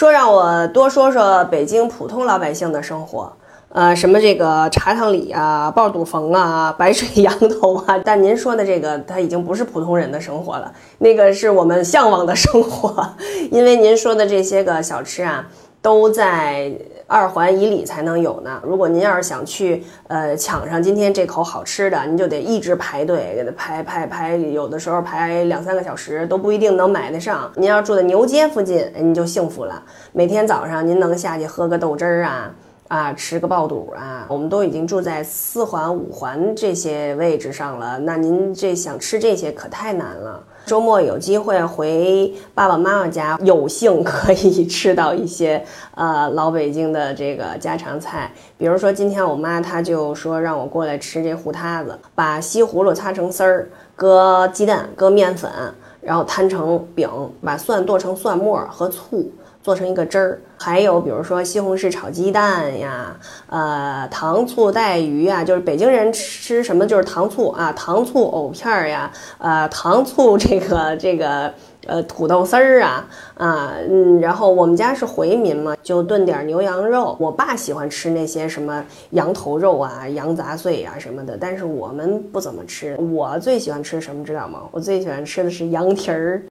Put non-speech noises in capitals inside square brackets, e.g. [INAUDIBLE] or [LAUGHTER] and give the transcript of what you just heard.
说让我多说说北京普通老百姓的生活。呃，什么这个茶汤里啊、爆肚冯啊、白水羊头啊，但您说的这个，它已经不是普通人的生活了，那个是我们向往的生活，[LAUGHS] 因为您说的这些个小吃啊，都在二环以里才能有呢。如果您要是想去，呃，抢上今天这口好吃的，您就得一直排队，给他排排排，有的时候排两三个小时都不一定能买得上。您要住在牛街附近，您就幸福了，每天早上您能下去喝个豆汁儿啊。啊，吃个爆肚啊！我们都已经住在四环、五环这些位置上了，那您这想吃这些可太难了。周末有机会回爸爸妈妈家，有幸可以 [LAUGHS] 吃到一些呃老北京的这个家常菜，比如说今天我妈她就说让我过来吃这糊塌子，把西葫芦擦成丝儿，搁鸡蛋，搁面粉，然后摊成饼，把蒜剁成蒜末和醋。做成一个汁儿，还有比如说西红柿炒鸡蛋呀，呃，糖醋带鱼呀，就是北京人吃什么就是糖醋啊，糖醋藕片儿呀，呃，糖醋这个这个呃土豆丝儿啊，啊，嗯，然后我们家是回民嘛，就炖点牛羊肉。我爸喜欢吃那些什么羊头肉啊、羊杂碎啊什么的，但是我们不怎么吃。我最喜欢吃什么知道吗？我最喜欢吃的是羊蹄儿。